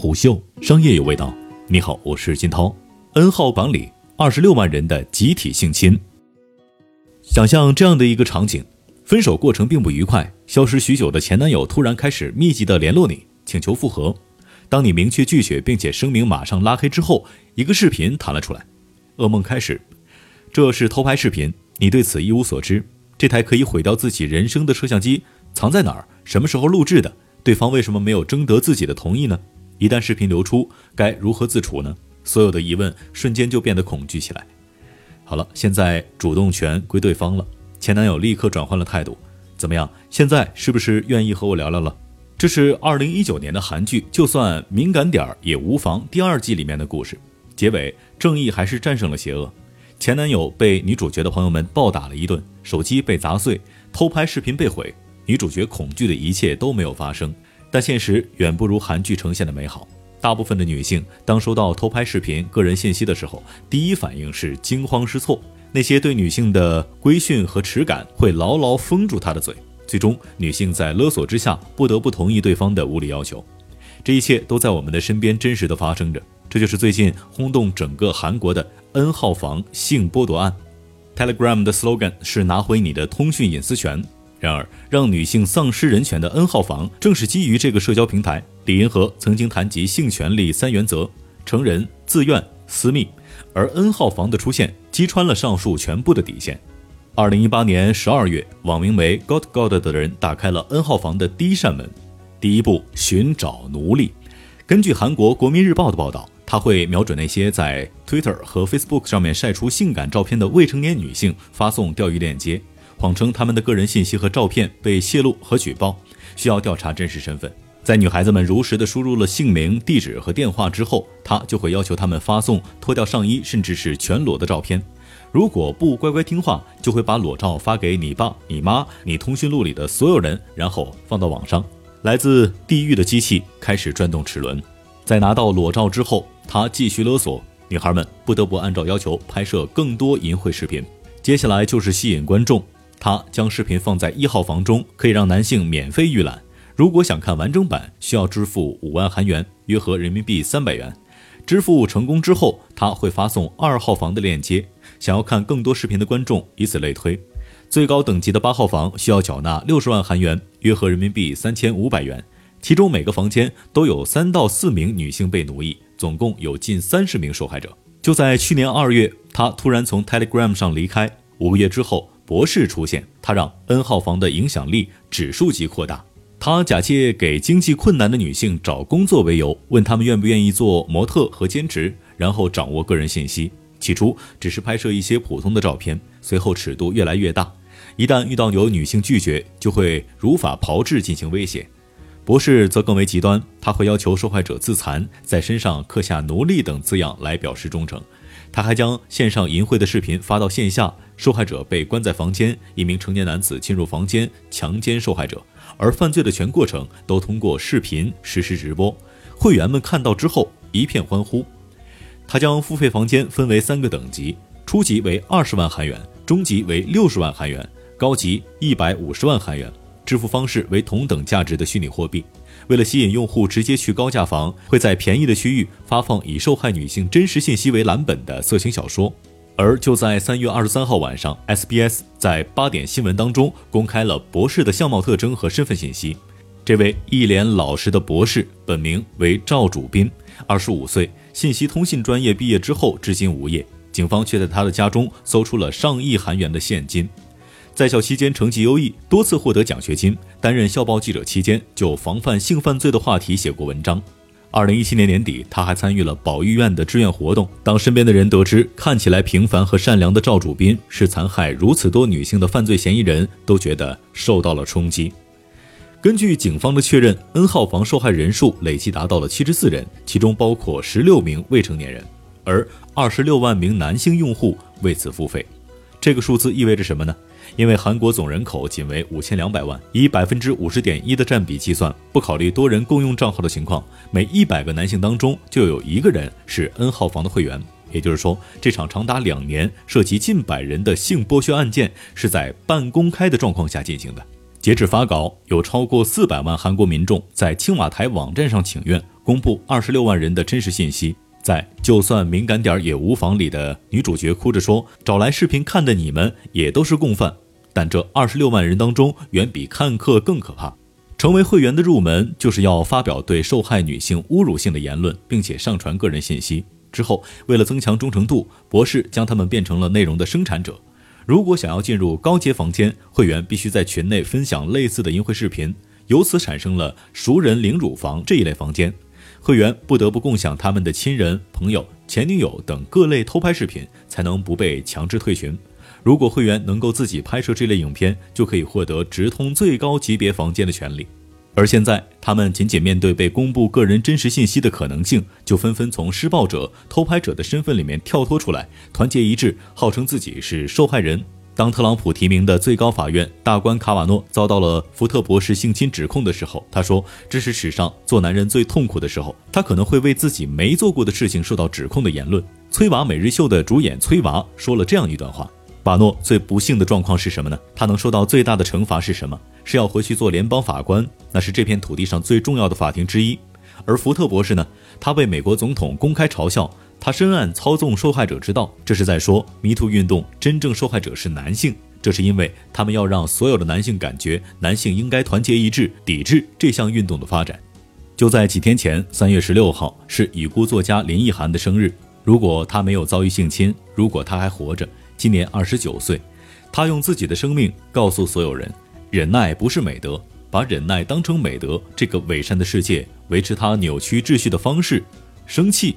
虎嗅商业有味道。你好，我是金涛。N 号房里二十六万人的集体性侵。想象这样的一个场景：分手过程并不愉快，消失许久的前男友突然开始密集的联络你，请求复合。当你明确拒绝，并且声明马上拉黑之后，一个视频弹了出来，噩梦开始。这是偷拍视频，你对此一无所知。这台可以毁掉自己人生的摄像机藏在哪儿？什么时候录制的？对方为什么没有征得自己的同意呢？一旦视频流出，该如何自处呢？所有的疑问瞬间就变得恐惧起来。好了，现在主动权归对方了。前男友立刻转换了态度，怎么样？现在是不是愿意和我聊聊了？这是二零一九年的韩剧《就算敏感点儿也无妨》第二季里面的故事。结尾，正义还是战胜了邪恶。前男友被女主角的朋友们暴打了一顿，手机被砸碎，偷拍视频被毁。女主角恐惧的一切都没有发生，但现实远不如韩剧呈现的美好。大部分的女性，当收到偷拍视频、个人信息的时候，第一反应是惊慌失措。那些对女性的规训和耻感会牢牢封住她的嘴，最终女性在勒索之下不得不同意对方的无理要求。这一切都在我们的身边真实的发生着。这就是最近轰动整个韩国的 N 号房性剥夺案。Telegram 的 slogan 是拿回你的通讯隐私权。然而，让女性丧失人权的 N 号房正是基于这个社交平台。李银河曾经谈及性权利三原则：成人、自愿、私密。而 N 号房的出现击穿了上述全部的底线。二零一八年十二月，网名为 Got God 的人打开了 N 号房的第一扇门。第一步，寻找奴隶。根据韩国国民日报的报道，他会瞄准那些在 Twitter 和 Facebook 上面晒出性感照片的未成年女性，发送钓鱼链接。谎称他们的个人信息和照片被泄露和举报，需要调查真实身份。在女孩子们如实的输入了姓名、地址和电话之后，他就会要求他们发送脱掉上衣甚至是全裸的照片。如果不乖乖听话，就会把裸照发给你爸、你妈、你通讯录里的所有人，然后放到网上。来自地狱的机器开始转动齿轮。在拿到裸照之后，他继续勒索女孩们，不得不按照要求拍摄更多淫秽视频。接下来就是吸引观众。他将视频放在一号房中，可以让男性免费预览。如果想看完整版，需要支付五万韩元，约合人民币三百元。支付成功之后，他会发送二号房的链接。想要看更多视频的观众，以此类推。最高等级的八号房需要缴纳六十万韩元，约合人民币三千五百元。其中每个房间都有三到四名女性被奴役，总共有近三十名受害者。就在去年二月，他突然从 Telegram 上离开。五个月之后。博士出现，他让 N 号房的影响力指数级扩大。他假借给经济困难的女性找工作为由，问他们愿不愿意做模特和兼职，然后掌握个人信息。起初只是拍摄一些普通的照片，随后尺度越来越大。一旦遇到有女性拒绝，就会如法炮制进行威胁。博士则更为极端，他会要求受害者自残，在身上刻下“奴隶”等字样来表示忠诚。他还将线上淫秽的视频发到线下，受害者被关在房间，一名成年男子进入房间强奸受害者，而犯罪的全过程都通过视频实时直播。会员们看到之后一片欢呼。他将付费房间分为三个等级，初级为二十万韩元，中级为六十万韩元，高级一百五十万韩元。支付方式为同等价值的虚拟货币。为了吸引用户直接去高价房，会在便宜的区域发放以受害女性真实信息为蓝本的色情小说。而就在三月二十三号晚上，SBS 在八点新闻当中公开了博士的相貌特征和身份信息。这位一脸老实的博士本名为赵主斌，二十五岁，信息通信专业毕业之后至今无业。警方却在他的家中搜出了上亿韩元的现金。在校期间成绩优异，多次获得奖学金。担任校报记者期间，就防范性犯罪的话题写过文章。二零一七年年底，他还参与了保育院的志愿活动。当身边的人得知看起来平凡和善良的赵主斌是残害如此多女性的犯罪嫌疑人，都觉得受到了冲击。根据警方的确认，N 号房受害人数累计达到了七十四人，其中包括十六名未成年人，而二十六万名男性用户为此付费。这个数字意味着什么呢？因为韩国总人口仅为五千两百万，以百分之五十点一的占比计算，不考虑多人共用账号的情况，每一百个男性当中就有一个人是 N 号房的会员。也就是说，这场长达两年、涉及近百人的性剥削案件是在半公开的状况下进行的。截至发稿，有超过四百万韩国民众在青瓦台网站上请愿，公布二十六万人的真实信息。在就算敏感点也无妨里的女主角哭着说：“找来视频看的你们也都是共犯。”但这二十六万人当中，远比看客更可怕。成为会员的入门，就是要发表对受害女性侮辱性的言论，并且上传个人信息。之后，为了增强忠诚度，博士将他们变成了内容的生产者。如果想要进入高阶房间，会员必须在群内分享类似的淫秽视频，由此产生了熟人领乳房这一类房间。会员不得不共享他们的亲人、朋友、前女友等各类偷拍视频，才能不被强制退群。如果会员能够自己拍摄这类影片，就可以获得直通最高级别房间的权利。而现在，他们仅仅面对被公布个人真实信息的可能性，就纷纷从施暴者、偷拍者的身份里面跳脱出来，团结一致，号称自己是受害人。当特朗普提名的最高法院大官卡瓦诺遭到了福特博士性侵指控的时候，他说：“这是史上做男人最痛苦的时候。”他可能会为自己没做过的事情受到指控的言论。崔娃每日秀的主演崔娃说了这样一段话。瓦诺最不幸的状况是什么呢？他能受到最大的惩罚是什么？是要回去做联邦法官，那是这片土地上最重要的法庭之一。而福特博士呢？他被美国总统公开嘲笑，他深谙操纵受害者之道。这是在说迷途运动真正受害者是男性，这是因为他们要让所有的男性感觉男性应该团结一致，抵制这项运动的发展。就在几天前，三月十六号是已故作家林奕涵的生日。如果他没有遭遇性侵，如果他还活着。今年二十九岁，他用自己的生命告诉所有人：忍耐不是美德，把忍耐当成美德。这个伪善的世界维持它扭曲秩序的方式，生气